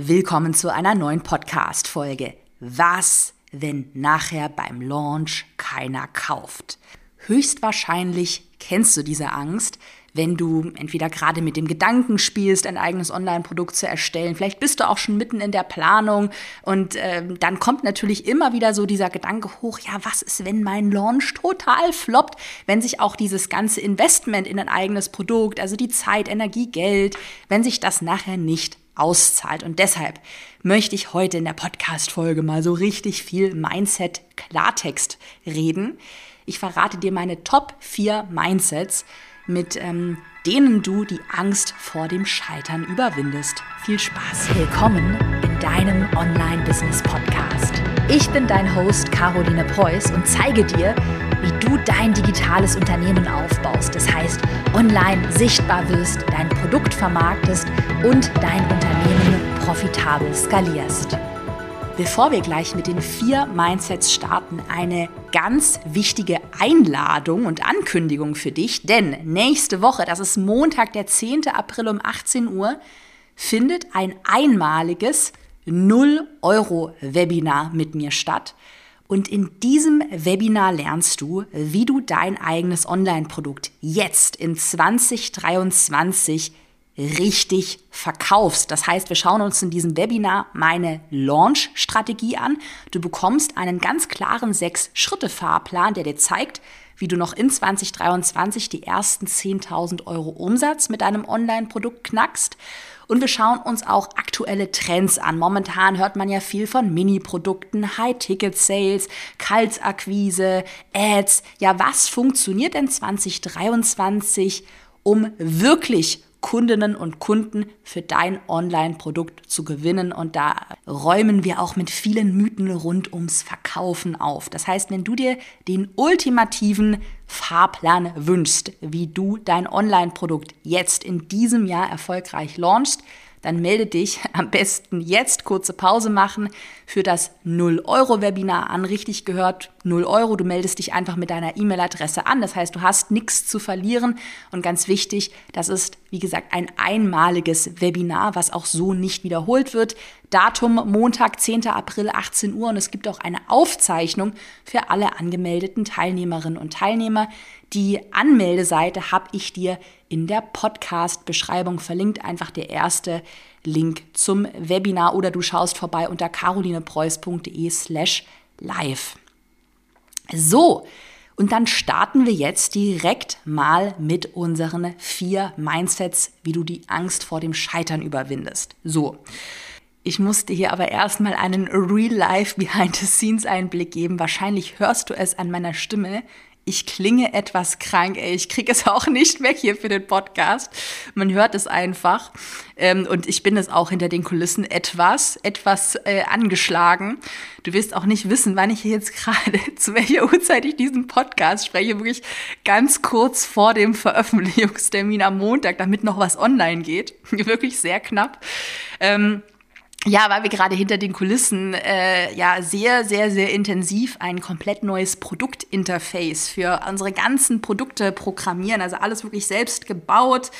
Willkommen zu einer neuen Podcast-Folge. Was, wenn nachher beim Launch keiner kauft? Höchstwahrscheinlich kennst du diese Angst, wenn du entweder gerade mit dem Gedanken spielst, ein eigenes Online-Produkt zu erstellen. Vielleicht bist du auch schon mitten in der Planung und äh, dann kommt natürlich immer wieder so dieser Gedanke hoch, ja, was ist, wenn mein Launch total floppt, wenn sich auch dieses ganze Investment in ein eigenes Produkt, also die Zeit, Energie, Geld, wenn sich das nachher nicht auszahlt. Und deshalb möchte ich heute in der Podcast-Folge mal so richtig viel Mindset-Klartext reden. Ich verrate dir meine Top 4 Mindsets, mit ähm, denen du die Angst vor dem Scheitern überwindest. Viel Spaß. Willkommen in deinem Online-Business-Podcast. Ich bin dein Host Caroline Preuß und zeige dir, wie du dein digitales Unternehmen aufbaust. Das heißt, online sichtbar wirst, dein Produkt vermarktest und dein Unternehmen profitabel skalierst. Bevor wir gleich mit den vier Mindsets starten, eine ganz wichtige Einladung und Ankündigung für dich, denn nächste Woche, das ist Montag, der 10. April um 18 Uhr, findet ein einmaliges 0-Euro-Webinar mit mir statt. Und in diesem Webinar lernst du, wie du dein eigenes Online-Produkt jetzt in 2023 richtig verkaufst. Das heißt, wir schauen uns in diesem Webinar meine Launch-Strategie an. Du bekommst einen ganz klaren Sechs-Schritte-Fahrplan, der dir zeigt, wie du noch in 2023 die ersten 10.000 Euro Umsatz mit deinem Online-Produkt knackst. Und wir schauen uns auch aktuelle Trends an. Momentan hört man ja viel von Mini-Produkten, High-Ticket-Sales, Kaltsakquise, Ads. Ja, was funktioniert denn 2023, um wirklich Kundinnen und Kunden für dein Online-Produkt zu gewinnen. Und da räumen wir auch mit vielen Mythen rund ums Verkaufen auf. Das heißt, wenn du dir den ultimativen Fahrplan wünschst, wie du dein Online-Produkt jetzt in diesem Jahr erfolgreich launchst, dann melde dich am besten jetzt kurze Pause machen für das 0-Euro-Webinar an. Richtig gehört, 0 Euro. Du meldest dich einfach mit deiner E-Mail-Adresse an. Das heißt, du hast nichts zu verlieren. Und ganz wichtig, das ist, wie gesagt, ein einmaliges Webinar, was auch so nicht wiederholt wird. Datum Montag, 10. April, 18 Uhr. Und es gibt auch eine Aufzeichnung für alle angemeldeten Teilnehmerinnen und Teilnehmer. Die Anmeldeseite habe ich dir in der Podcast-Beschreibung verlinkt. Einfach der erste Link zum Webinar oder du schaust vorbei unter carolinepreuß.de slash live. So, und dann starten wir jetzt direkt mal mit unseren vier Mindsets, wie du die Angst vor dem Scheitern überwindest. So. Ich musste hier aber erstmal einen Real-Life Behind-the-Scenes-Einblick geben. Wahrscheinlich hörst du es an meiner Stimme ich klinge etwas krank, ey. Ich kriege es auch nicht weg hier für den Podcast. Man hört es einfach. Ähm, und ich bin es auch hinter den Kulissen etwas, etwas äh, angeschlagen. Du wirst auch nicht wissen, wann ich hier jetzt gerade, zu welcher Uhrzeit ich diesen Podcast spreche. Wirklich ganz kurz vor dem Veröffentlichungstermin am Montag, damit noch was online geht. Wirklich sehr knapp. Ähm, ja, weil wir gerade hinter den Kulissen äh, ja sehr, sehr, sehr intensiv ein komplett neues Produktinterface für unsere ganzen Produkte programmieren. Also alles wirklich selbst gebaut.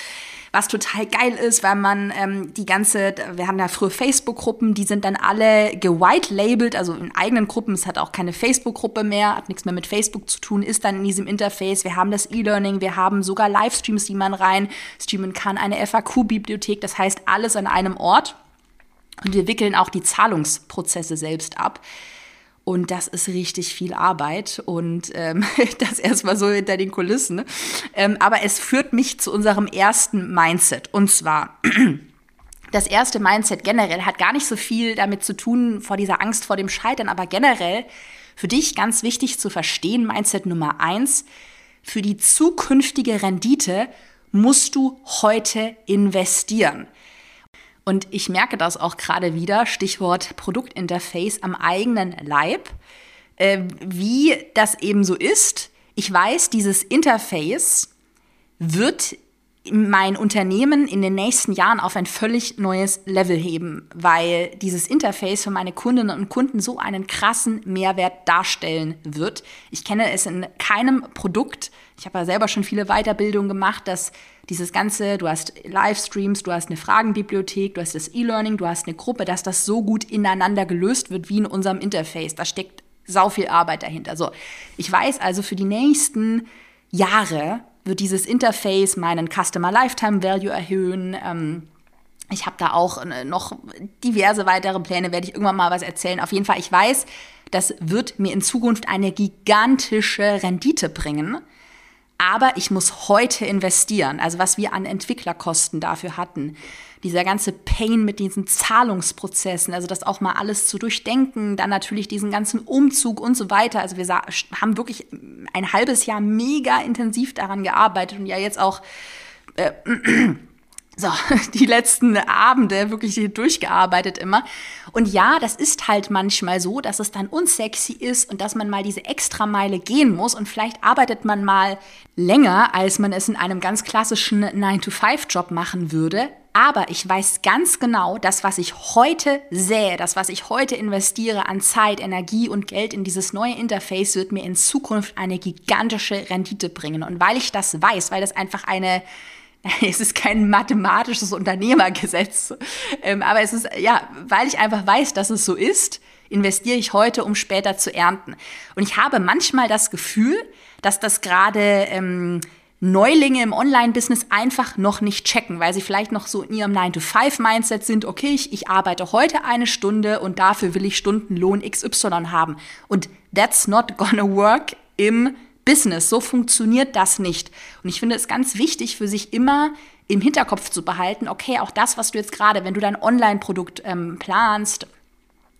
Was total geil ist, weil man ähm, die ganze, wir haben ja früher Facebook-Gruppen, die sind dann alle gewhite-labelt, also in eigenen Gruppen. Es hat auch keine Facebook-Gruppe mehr, hat nichts mehr mit Facebook zu tun, ist dann in diesem Interface. Wir haben das E-Learning, wir haben sogar Livestreams, die man rein streamen kann, eine FAQ-Bibliothek, das heißt alles an einem Ort. Und wir wickeln auch die Zahlungsprozesse selbst ab. Und das ist richtig viel Arbeit und ähm, das erstmal so hinter den Kulissen. Ähm, aber es führt mich zu unserem ersten Mindset. Und zwar, das erste Mindset generell hat gar nicht so viel damit zu tun, vor dieser Angst vor dem Scheitern, aber generell für dich ganz wichtig zu verstehen, Mindset Nummer eins, für die zukünftige Rendite musst du heute investieren. Und ich merke das auch gerade wieder, Stichwort Produktinterface am eigenen Leib, äh, wie das eben so ist. Ich weiß, dieses Interface wird mein Unternehmen in den nächsten Jahren auf ein völlig neues Level heben, weil dieses Interface für meine Kundinnen und Kunden so einen krassen Mehrwert darstellen wird. Ich kenne es in keinem Produkt. Ich habe ja selber schon viele Weiterbildungen gemacht, dass dieses ganze, du hast Livestreams, du hast eine Fragenbibliothek, du hast das E-Learning, du hast eine Gruppe, dass das so gut ineinander gelöst wird wie in unserem Interface. Da steckt sau viel Arbeit dahinter. So, ich weiß also für die nächsten Jahre wird dieses Interface meinen Customer Lifetime Value erhöhen. Ähm, ich habe da auch äh, noch diverse weitere Pläne, werde ich irgendwann mal was erzählen. Auf jeden Fall, ich weiß, das wird mir in Zukunft eine gigantische Rendite bringen aber ich muss heute investieren. Also was wir an Entwicklerkosten dafür hatten, dieser ganze Pain mit diesen Zahlungsprozessen, also das auch mal alles zu durchdenken, dann natürlich diesen ganzen Umzug und so weiter. Also wir haben wirklich ein halbes Jahr mega intensiv daran gearbeitet und ja jetzt auch äh, so, die letzten Abende wirklich hier durchgearbeitet immer. Und ja, das ist halt manchmal so, dass es dann unsexy ist und dass man mal diese Extrameile gehen muss und vielleicht arbeitet man mal länger, als man es in einem ganz klassischen 9-to-5-Job machen würde. Aber ich weiß ganz genau, das, was ich heute sähe, das, was ich heute investiere an Zeit, Energie und Geld in dieses neue Interface, wird mir in Zukunft eine gigantische Rendite bringen. Und weil ich das weiß, weil das einfach eine es ist kein mathematisches Unternehmergesetz, ähm, aber es ist, ja, weil ich einfach weiß, dass es so ist, investiere ich heute, um später zu ernten. Und ich habe manchmal das Gefühl, dass das gerade ähm, Neulinge im Online-Business einfach noch nicht checken, weil sie vielleicht noch so in ihrem 9-to-5-Mindset sind, okay, ich, ich arbeite heute eine Stunde und dafür will ich Stundenlohn XY haben. Und that's not gonna work im Business. So funktioniert das nicht. Und ich finde es ganz wichtig für sich immer im Hinterkopf zu behalten, okay, auch das, was du jetzt gerade, wenn du dein Online-Produkt ähm, planst,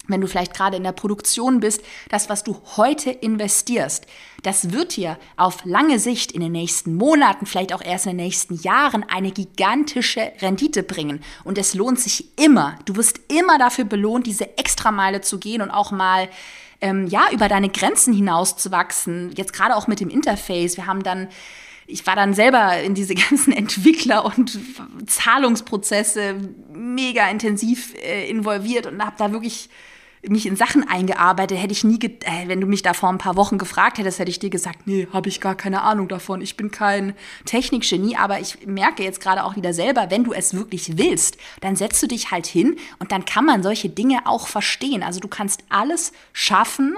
wenn du vielleicht gerade in der Produktion bist, das, was du heute investierst, das wird dir auf lange Sicht in den nächsten Monaten, vielleicht auch erst in den nächsten Jahren eine gigantische Rendite bringen. Und es lohnt sich immer. Du wirst immer dafür belohnt, diese Extrameile zu gehen und auch mal ähm, ja, über deine Grenzen hinaus zu wachsen. Jetzt gerade auch mit dem Interface. Wir haben dann ich war dann selber in diese ganzen Entwickler- und Zahlungsprozesse mega intensiv äh, involviert und habe da wirklich mich in Sachen eingearbeitet, hätte ich nie, äh, wenn du mich da vor ein paar Wochen gefragt hättest, hätte ich dir gesagt, nee, habe ich gar keine Ahnung davon. Ich bin kein Technikgenie, aber ich merke jetzt gerade auch wieder selber, wenn du es wirklich willst, dann setzt du dich halt hin und dann kann man solche Dinge auch verstehen. Also du kannst alles schaffen,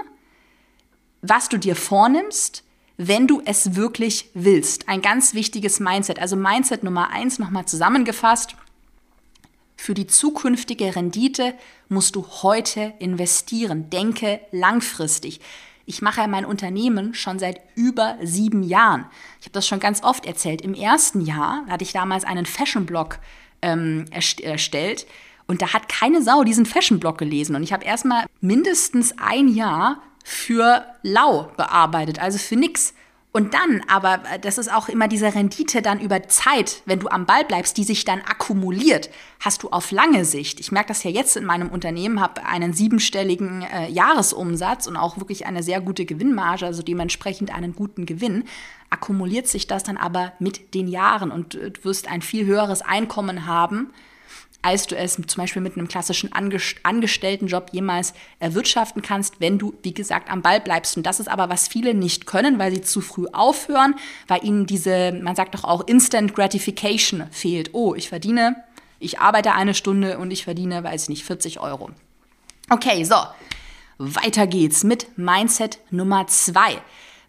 was du dir vornimmst, wenn du es wirklich willst. Ein ganz wichtiges Mindset. Also Mindset Nummer eins nochmal zusammengefasst. Für die zukünftige Rendite musst du heute investieren. Denke langfristig. Ich mache mein Unternehmen schon seit über sieben Jahren. Ich habe das schon ganz oft erzählt. Im ersten Jahr hatte ich damals einen Fashion-Blog ähm, erstellt und da hat keine Sau diesen Fashion-Blog gelesen. Und ich habe erstmal mindestens ein Jahr für lau bearbeitet, also für nix. Und dann, aber äh, das ist auch immer diese Rendite dann über Zeit, wenn du am Ball bleibst, die sich dann akkumuliert, hast du auf lange Sicht. Ich merke das ja jetzt in meinem Unternehmen, habe einen siebenstelligen äh, Jahresumsatz und auch wirklich eine sehr gute Gewinnmarge, also dementsprechend einen guten Gewinn. Akkumuliert sich das dann aber mit den Jahren und äh, du wirst ein viel höheres Einkommen haben als du es zum Beispiel mit einem klassischen Angestelltenjob jemals erwirtschaften kannst, wenn du, wie gesagt, am Ball bleibst. Und das ist aber, was viele nicht können, weil sie zu früh aufhören, weil ihnen diese, man sagt doch auch, Instant Gratification fehlt. Oh, ich verdiene, ich arbeite eine Stunde und ich verdiene, weiß ich nicht, 40 Euro. Okay, so. Weiter geht's mit Mindset Nummer zwei.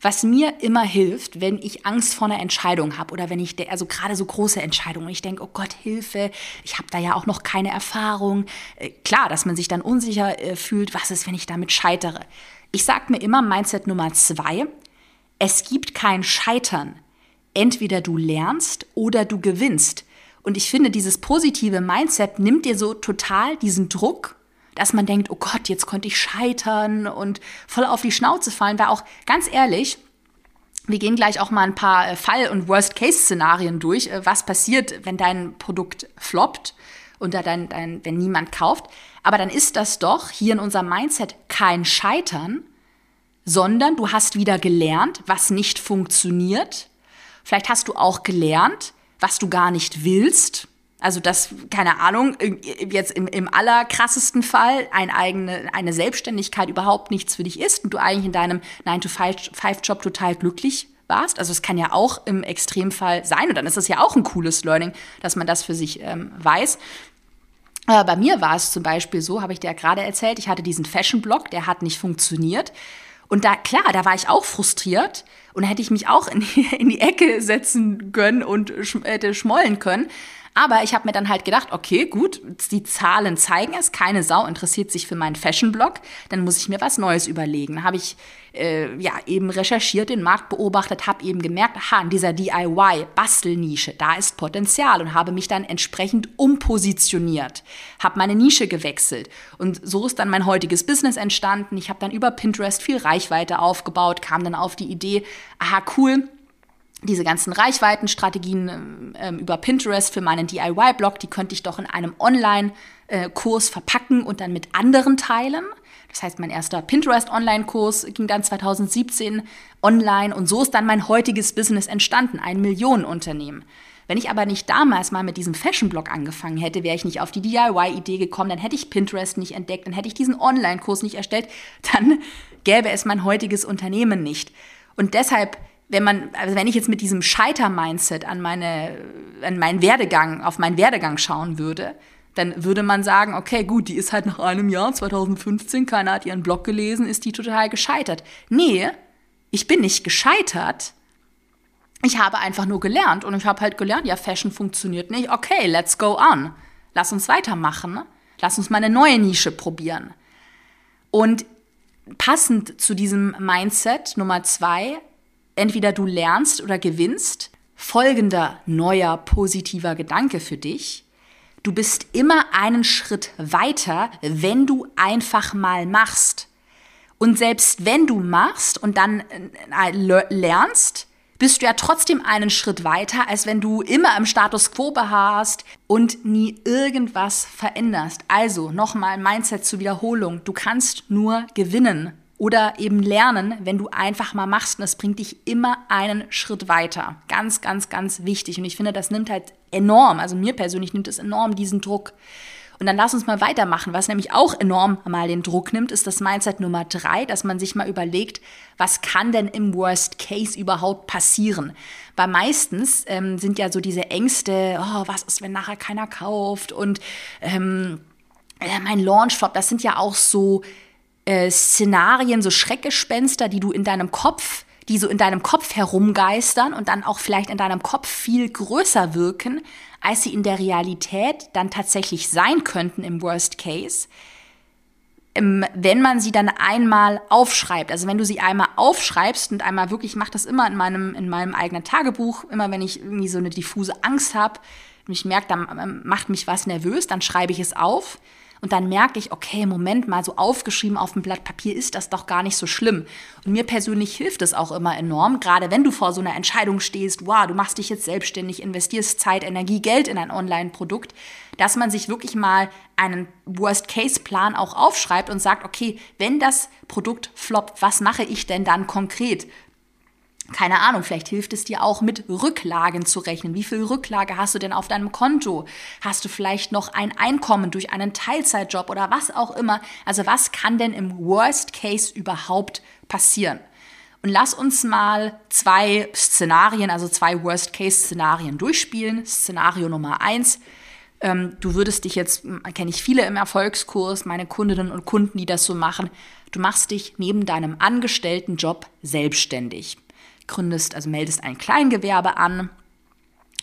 Was mir immer hilft, wenn ich Angst vor einer Entscheidung habe oder wenn ich, also gerade so große Entscheidungen, ich denke, oh Gott, Hilfe, ich habe da ja auch noch keine Erfahrung. Äh, klar, dass man sich dann unsicher äh, fühlt, was ist, wenn ich damit scheitere. Ich sage mir immer, Mindset Nummer zwei, es gibt kein Scheitern. Entweder du lernst oder du gewinnst. Und ich finde, dieses positive Mindset nimmt dir so total diesen Druck dass man denkt, oh Gott, jetzt konnte ich scheitern und voll auf die Schnauze fallen, weil auch ganz ehrlich, wir gehen gleich auch mal ein paar äh, Fall- und Worst-Case-Szenarien durch, äh, was passiert, wenn dein Produkt floppt und dein, dein, wenn niemand kauft. Aber dann ist das doch hier in unserem Mindset kein Scheitern, sondern du hast wieder gelernt, was nicht funktioniert. Vielleicht hast du auch gelernt, was du gar nicht willst. Also das, keine Ahnung, jetzt im, im allerkrassesten Fall ein eigene, eine Selbstständigkeit überhaupt nichts für dich ist und du eigentlich in deinem 9-to-5-Job total glücklich warst. Also es kann ja auch im Extremfall sein und dann ist es ja auch ein cooles Learning, dass man das für sich ähm, weiß. Äh, bei mir war es zum Beispiel so, habe ich dir ja gerade erzählt, ich hatte diesen Fashion-Blog, der hat nicht funktioniert. Und da, klar, da war ich auch frustriert und hätte ich mich auch in die, in die Ecke setzen können und hätte schmollen können. Aber ich habe mir dann halt gedacht, okay, gut, die Zahlen zeigen es, keine Sau interessiert sich für meinen Fashion-Blog, dann muss ich mir was Neues überlegen. Dann habe ich äh, ja eben recherchiert, den Markt beobachtet, habe eben gemerkt, aha, in dieser DIY-Bastelnische, da ist Potenzial und habe mich dann entsprechend umpositioniert, habe meine Nische gewechselt und so ist dann mein heutiges Business entstanden. Ich habe dann über Pinterest viel Reichweite aufgebaut, kam dann auf die Idee, aha, cool, diese ganzen Reichweitenstrategien äh, über Pinterest für meinen DIY-Blog, die könnte ich doch in einem Online-Kurs verpacken und dann mit anderen teilen. Das heißt, mein erster Pinterest-Online-Kurs ging dann 2017 online und so ist dann mein heutiges Business entstanden, ein Millionenunternehmen. Wenn ich aber nicht damals mal mit diesem Fashion-Blog angefangen hätte, wäre ich nicht auf die DIY-Idee gekommen, dann hätte ich Pinterest nicht entdeckt, dann hätte ich diesen Online-Kurs nicht erstellt, dann gäbe es mein heutiges Unternehmen nicht. Und deshalb wenn man, also wenn ich jetzt mit diesem Scheiter-Mindset an meine, an meinen Werdegang, auf meinen Werdegang schauen würde, dann würde man sagen, okay, gut, die ist halt nach einem Jahr, 2015, keiner hat ihren Blog gelesen, ist die total gescheitert. Nee, ich bin nicht gescheitert. Ich habe einfach nur gelernt und ich habe halt gelernt, ja, Fashion funktioniert nicht. Okay, let's go on. Lass uns weitermachen. Lass uns mal eine neue Nische probieren. Und passend zu diesem Mindset Nummer zwei entweder du lernst oder gewinnst. Folgender neuer positiver Gedanke für dich. Du bist immer einen Schritt weiter, wenn du einfach mal machst. Und selbst wenn du machst und dann äh, lernst, bist du ja trotzdem einen Schritt weiter, als wenn du immer im Status quo beharrst und nie irgendwas veränderst. Also nochmal Mindset zur Wiederholung. Du kannst nur gewinnen oder eben lernen, wenn du einfach mal machst und es bringt dich immer einen Schritt weiter. Ganz, ganz, ganz wichtig. Und ich finde, das nimmt halt enorm, also mir persönlich nimmt es enorm diesen Druck. Und dann lass uns mal weitermachen. Was nämlich auch enorm mal den Druck nimmt, ist das Mindset Nummer drei, dass man sich mal überlegt, was kann denn im Worst Case überhaupt passieren? Weil meistens ähm, sind ja so diese Ängste, oh, was ist, wenn nachher keiner kauft und ähm, äh, mein Launchflop, das sind ja auch so äh, Szenarien, so Schreckgespenster, die du in deinem Kopf, die so in deinem Kopf herumgeistern und dann auch vielleicht in deinem Kopf viel größer wirken, als sie in der Realität dann tatsächlich sein könnten im Worst Case, ähm, wenn man sie dann einmal aufschreibt. Also wenn du sie einmal aufschreibst und einmal wirklich, ich mache das immer in meinem, in meinem eigenen Tagebuch, immer wenn ich irgendwie so eine diffuse Angst habe und ich merke, dann ähm, macht mich was nervös, dann schreibe ich es auf und dann merke ich, okay, Moment mal, so aufgeschrieben auf dem Blatt Papier ist das doch gar nicht so schlimm. Und mir persönlich hilft es auch immer enorm, gerade wenn du vor so einer Entscheidung stehst, wow, du machst dich jetzt selbstständig, investierst Zeit, Energie, Geld in ein Online-Produkt, dass man sich wirklich mal einen Worst-Case-Plan auch aufschreibt und sagt, okay, wenn das Produkt floppt, was mache ich denn dann konkret? Keine Ahnung, vielleicht hilft es dir auch mit Rücklagen zu rechnen. Wie viel Rücklage hast du denn auf deinem Konto? Hast du vielleicht noch ein Einkommen durch einen Teilzeitjob oder was auch immer? Also was kann denn im Worst Case überhaupt passieren? Und lass uns mal zwei Szenarien, also zwei Worst-Case-Szenarien durchspielen. Szenario Nummer eins. Ähm, du würdest dich jetzt, kenne ich viele im Erfolgskurs, meine Kundinnen und Kunden, die das so machen, du machst dich neben deinem angestellten Job selbstständig gründest, also meldest ein Kleingewerbe an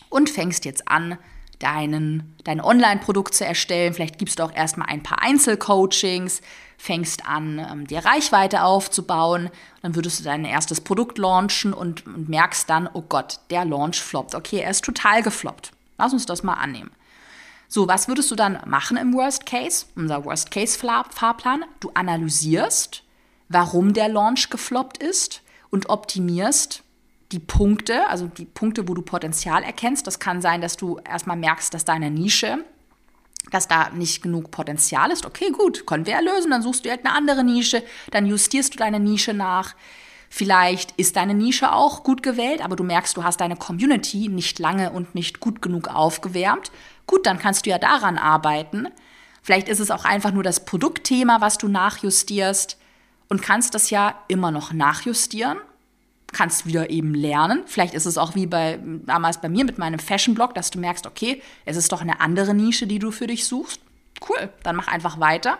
und fängst jetzt an, deinen, dein Online-Produkt zu erstellen. Vielleicht gibst du auch erstmal ein paar Einzelcoachings, fängst an, ähm, dir Reichweite aufzubauen. Dann würdest du dein erstes Produkt launchen und, und merkst dann, oh Gott, der Launch floppt. Okay, er ist total gefloppt. Lass uns das mal annehmen. So, was würdest du dann machen im Worst Case? Unser Worst Case Fahrplan. Du analysierst, warum der Launch gefloppt ist und optimierst die Punkte, also die Punkte, wo du Potenzial erkennst. Das kann sein, dass du erstmal merkst, dass deine Nische, dass da nicht genug Potenzial ist. Okay, gut, können wir erlösen. Dann suchst du halt eine andere Nische, dann justierst du deine Nische nach. Vielleicht ist deine Nische auch gut gewählt, aber du merkst, du hast deine Community nicht lange und nicht gut genug aufgewärmt. Gut, dann kannst du ja daran arbeiten. Vielleicht ist es auch einfach nur das Produktthema, was du nachjustierst und kannst das ja immer noch nachjustieren. Kannst wieder eben lernen. Vielleicht ist es auch wie bei damals bei mir mit meinem Fashion-Blog, dass du merkst, okay, es ist doch eine andere Nische, die du für dich suchst. Cool, dann mach einfach weiter.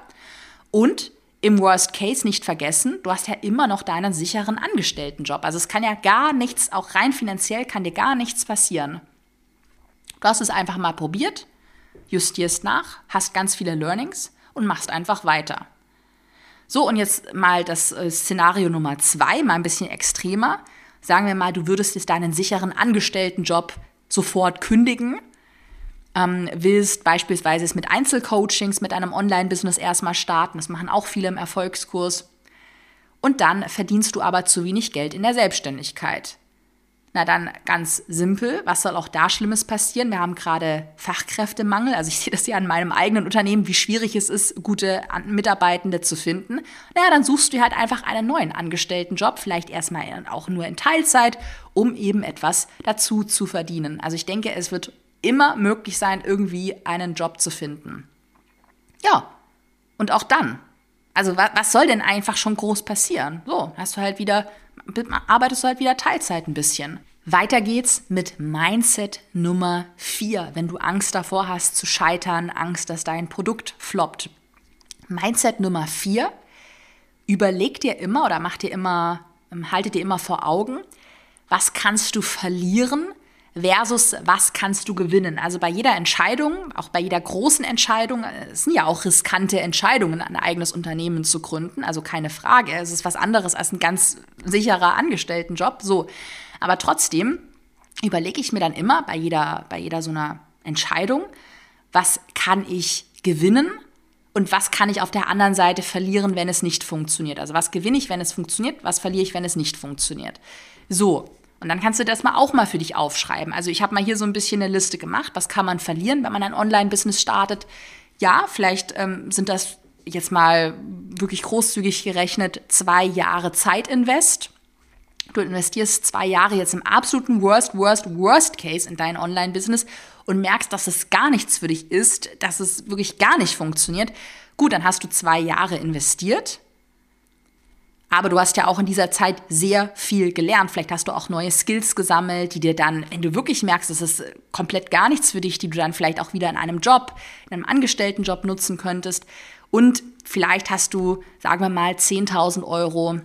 Und im Worst Case nicht vergessen, du hast ja immer noch deinen sicheren Angestelltenjob. Also es kann ja gar nichts, auch rein finanziell kann dir gar nichts passieren. Du hast es einfach mal probiert, justierst nach, hast ganz viele Learnings und machst einfach weiter. So, und jetzt mal das äh, Szenario Nummer zwei, mal ein bisschen extremer. Sagen wir mal, du würdest jetzt deinen sicheren Angestelltenjob sofort kündigen ähm, willst beispielsweise es mit Einzelcoachings, mit einem Online-Business erstmal starten. Das machen auch viele im Erfolgskurs. Und dann verdienst du aber zu wenig Geld in der Selbstständigkeit. Na dann ganz simpel, was soll auch da Schlimmes passieren? Wir haben gerade Fachkräftemangel. Also ich sehe das ja an meinem eigenen Unternehmen, wie schwierig es ist, gute Mitarbeitende zu finden. Naja, dann suchst du halt einfach einen neuen Angestelltenjob, vielleicht erstmal auch nur in Teilzeit, um eben etwas dazu zu verdienen. Also ich denke, es wird immer möglich sein, irgendwie einen Job zu finden. Ja, und auch dann. Also was soll denn einfach schon groß passieren? So, hast du halt wieder, arbeitest du halt wieder Teilzeit ein bisschen. Weiter geht's mit Mindset Nummer 4, wenn du Angst davor hast zu scheitern, Angst, dass dein Produkt floppt. Mindset Nummer 4, überleg dir immer oder mach dir immer, halte dir immer vor Augen, was kannst du verlieren, versus was kannst du gewinnen. Also bei jeder Entscheidung, auch bei jeder großen Entscheidung, es sind ja auch riskante Entscheidungen, ein eigenes Unternehmen zu gründen, also keine Frage. Es ist was anderes als ein ganz sicherer Angestelltenjob, so. Aber trotzdem überlege ich mir dann immer bei jeder, bei jeder so einer Entscheidung, was kann ich gewinnen und was kann ich auf der anderen Seite verlieren, wenn es nicht funktioniert. Also was gewinne ich, wenn es funktioniert, was verliere ich, wenn es nicht funktioniert. So, und dann kannst du das mal auch mal für dich aufschreiben. Also ich habe mal hier so ein bisschen eine Liste gemacht. Was kann man verlieren, wenn man ein Online-Business startet? Ja, vielleicht ähm, sind das jetzt mal wirklich großzügig gerechnet zwei Jahre Zeitinvest. Du investierst zwei Jahre jetzt im absoluten Worst, Worst, Worst Case in dein Online-Business und merkst, dass es gar nichts für dich ist, dass es wirklich gar nicht funktioniert. Gut, dann hast du zwei Jahre investiert aber du hast ja auch in dieser Zeit sehr viel gelernt. Vielleicht hast du auch neue Skills gesammelt, die dir dann, wenn du wirklich merkst, es ist komplett gar nichts für dich, die du dann vielleicht auch wieder in einem Job, in einem Angestelltenjob nutzen könntest. Und vielleicht hast du, sagen wir mal, 10.000 Euro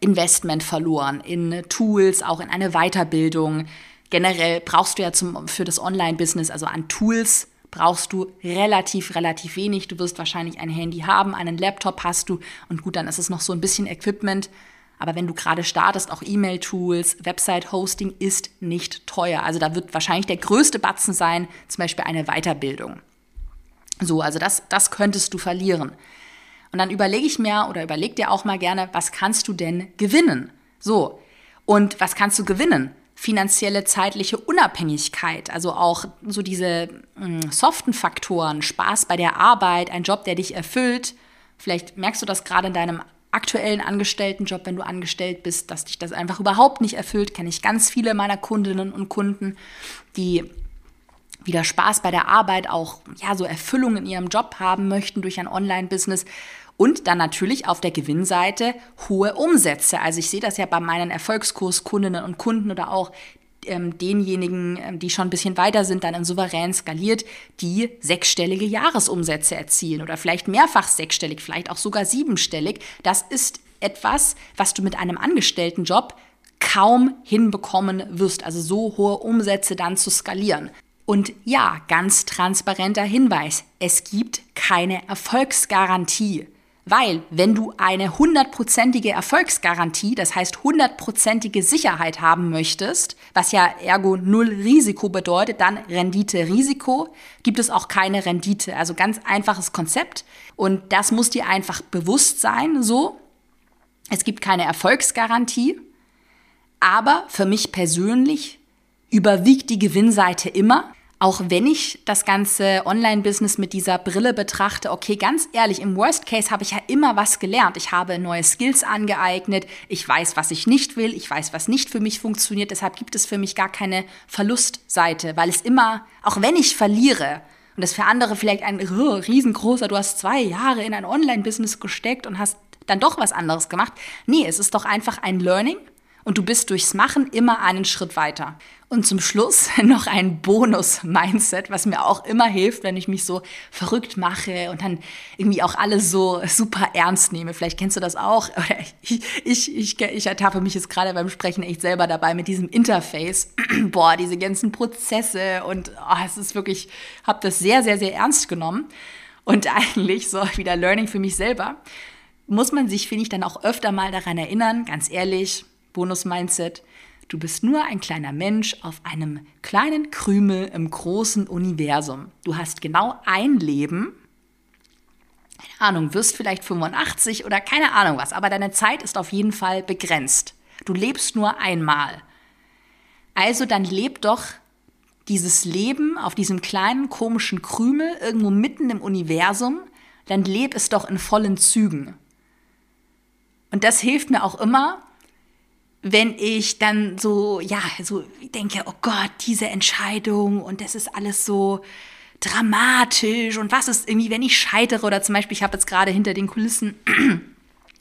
Investment verloren in Tools, auch in eine Weiterbildung. Generell brauchst du ja zum, für das Online-Business, also an Tools, brauchst du relativ, relativ wenig. Du wirst wahrscheinlich ein Handy haben, einen Laptop hast du und gut, dann ist es noch so ein bisschen Equipment. Aber wenn du gerade startest, auch E-Mail-Tools, Website-Hosting ist nicht teuer. Also da wird wahrscheinlich der größte Batzen sein, zum Beispiel eine Weiterbildung. So, also das, das könntest du verlieren. Und dann überlege ich mir oder überleg dir auch mal gerne, was kannst du denn gewinnen? So, und was kannst du gewinnen? Finanzielle, zeitliche Unabhängigkeit, also auch so diese mh, hm, soften Faktoren, Spaß bei der Arbeit, ein Job, der dich erfüllt. Vielleicht merkst du das gerade in deinem aktuellen Angestelltenjob, wenn du angestellt bist, dass dich das einfach überhaupt nicht erfüllt. Kenne ich ganz viele meiner Kundinnen und Kunden, die wieder Spaß bei der Arbeit, auch ja so Erfüllung in ihrem Job haben möchten durch ein Online-Business und dann natürlich auf der Gewinnseite hohe Umsätze. Also ich sehe das ja bei meinen Erfolgskurskundinnen und Kunden oder auch ähm, denjenigen, ähm, die schon ein bisschen weiter sind, dann in souverän skaliert, die sechsstellige Jahresumsätze erzielen oder vielleicht mehrfach sechsstellig, vielleicht auch sogar siebenstellig. Das ist etwas, was du mit einem Angestelltenjob kaum hinbekommen wirst, also so hohe Umsätze dann zu skalieren. Und ja, ganz transparenter Hinweis, es gibt keine Erfolgsgarantie. Weil wenn du eine hundertprozentige Erfolgsgarantie, das heißt hundertprozentige Sicherheit haben möchtest, was ja ergo null Risiko bedeutet, dann Rendite Risiko, gibt es auch keine Rendite. Also ganz einfaches Konzept und das muss dir einfach bewusst sein, so. Es gibt keine Erfolgsgarantie, aber für mich persönlich überwiegt die Gewinnseite immer. Auch wenn ich das ganze Online-Business mit dieser Brille betrachte, okay, ganz ehrlich, im Worst Case habe ich ja immer was gelernt. Ich habe neue Skills angeeignet, ich weiß, was ich nicht will, ich weiß, was nicht für mich funktioniert. Deshalb gibt es für mich gar keine Verlustseite, weil es immer, auch wenn ich verliere, und das für andere vielleicht ein oh, riesengroßer, du hast zwei Jahre in ein Online-Business gesteckt und hast dann doch was anderes gemacht. Nee, es ist doch einfach ein Learning und du bist durchs Machen immer einen Schritt weiter. Und zum Schluss noch ein Bonus-Mindset, was mir auch immer hilft, wenn ich mich so verrückt mache und dann irgendwie auch alles so super ernst nehme. Vielleicht kennst du das auch. Oder ich, ich, ich, ich ertappe mich jetzt gerade beim Sprechen echt selber dabei mit diesem Interface. Boah, diese ganzen Prozesse und oh, es ist wirklich, habe das sehr, sehr, sehr ernst genommen. Und eigentlich so wieder Learning für mich selber, muss man sich, finde ich, dann auch öfter mal daran erinnern, ganz ehrlich, Bonus-Mindset. Du bist nur ein kleiner Mensch auf einem kleinen Krümel im großen Universum. Du hast genau ein Leben. Keine Ahnung, wirst vielleicht 85 oder keine Ahnung was, aber deine Zeit ist auf jeden Fall begrenzt. Du lebst nur einmal. Also dann leb doch dieses Leben auf diesem kleinen komischen Krümel irgendwo mitten im Universum, dann leb es doch in vollen Zügen. Und das hilft mir auch immer, wenn ich dann so, ja, so denke, oh Gott, diese Entscheidung und das ist alles so dramatisch und was ist irgendwie, wenn ich scheitere oder zum Beispiel, ich habe jetzt gerade hinter den Kulissen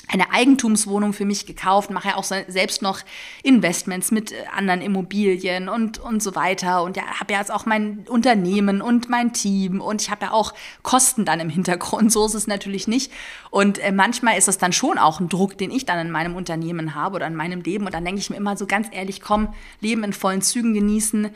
eine Eigentumswohnung für mich gekauft, mache ja auch selbst noch Investments mit äh, anderen Immobilien und, und so weiter. Und ja, habe ja jetzt auch mein Unternehmen und mein Team und ich habe ja auch Kosten dann im Hintergrund. So ist es natürlich nicht. Und äh, manchmal ist es dann schon auch ein Druck, den ich dann in meinem Unternehmen habe oder in meinem Leben. Und dann denke ich mir immer so ganz ehrlich, komm, Leben in vollen Zügen genießen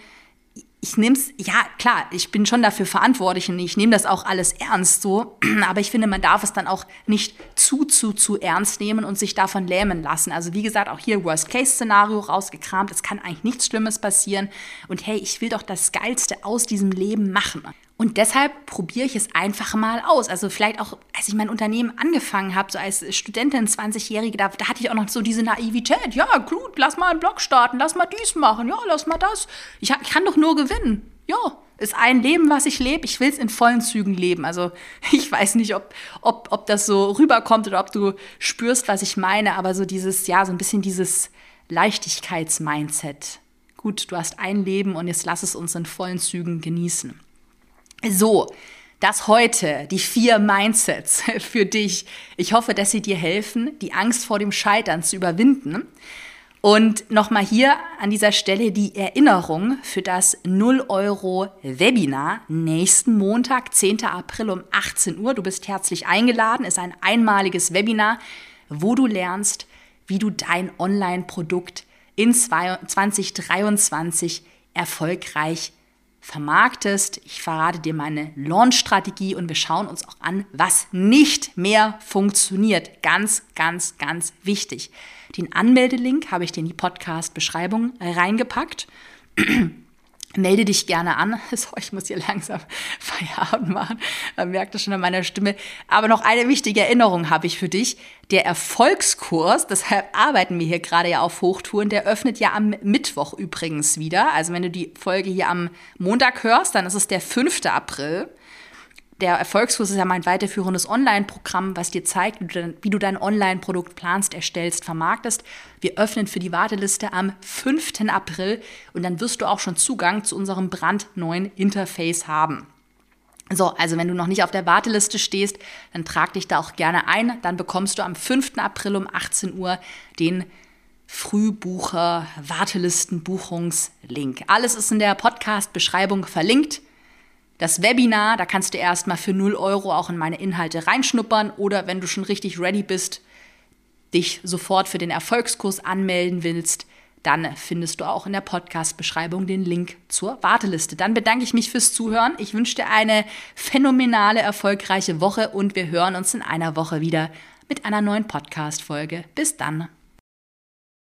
ich nehme es, ja klar, ich bin schon dafür verantwortlich und ich nehme das auch alles ernst so, aber ich finde, man darf es dann auch nicht zu, zu, zu ernst nehmen und sich davon lähmen lassen. Also wie gesagt, auch hier Worst-Case-Szenario rausgekramt, es kann eigentlich nichts Schlimmes passieren und hey, ich will doch das Geilste aus diesem Leben machen. Und deshalb probiere ich es einfach mal aus. Also vielleicht auch, als ich mein Unternehmen angefangen habe, so als Studentin, 20-Jährige, da, da, hatte ich auch noch so diese Naivität. Ja, gut, lass mal einen Blog starten, lass mal dies machen, ja, lass mal das. Ich, ich kann doch nur gewinnen. Ja, ist ein Leben, was ich lebe. Ich will es in vollen Zügen leben. Also ich weiß nicht, ob, ob, ob das so rüberkommt oder ob du spürst, was ich meine, aber so dieses, ja, so ein bisschen dieses Leichtigkeits-Mindset. Gut, du hast ein Leben und jetzt lass es uns in vollen Zügen genießen. So, das heute, die vier Mindsets für dich. Ich hoffe, dass sie dir helfen, die Angst vor dem Scheitern zu überwinden. Und nochmal hier an dieser Stelle die Erinnerung für das 0 Euro Webinar nächsten Montag, 10. April um 18 Uhr. Du bist herzlich eingeladen, ist ein einmaliges Webinar, wo du lernst, wie du dein Online-Produkt in 2023 erfolgreich vermarktest. Ich verrate dir meine Launch-Strategie und wir schauen uns auch an, was nicht mehr funktioniert. Ganz, ganz, ganz wichtig. Den Anmeldelink habe ich dir in die Podcast-Beschreibung reingepackt. Melde dich gerne an. So, ich muss hier langsam Feierabend machen. Man merkt das schon an meiner Stimme. Aber noch eine wichtige Erinnerung habe ich für dich. Der Erfolgskurs, deshalb arbeiten wir hier gerade ja auf Hochtouren, der öffnet ja am Mittwoch übrigens wieder. Also wenn du die Folge hier am Montag hörst, dann ist es der 5. April der Erfolgskurs ist ja mein weiterführendes Online-Programm, was dir zeigt, wie du dein Online-Produkt planst, erstellst, vermarktest. Wir öffnen für die Warteliste am 5. April und dann wirst du auch schon Zugang zu unserem brandneuen Interface haben. So, also wenn du noch nicht auf der Warteliste stehst, dann trag dich da auch gerne ein. Dann bekommst du am 5. April um 18 Uhr den Frühbucher Wartelisten Buchungslink. Alles ist in der Podcast Beschreibung verlinkt. Das Webinar, da kannst du erstmal für 0 Euro auch in meine Inhalte reinschnuppern oder wenn du schon richtig ready bist, dich sofort für den Erfolgskurs anmelden willst, dann findest du auch in der Podcast-Beschreibung den Link zur Warteliste. Dann bedanke ich mich fürs Zuhören. Ich wünsche dir eine phänomenale, erfolgreiche Woche und wir hören uns in einer Woche wieder mit einer neuen Podcast-Folge. Bis dann.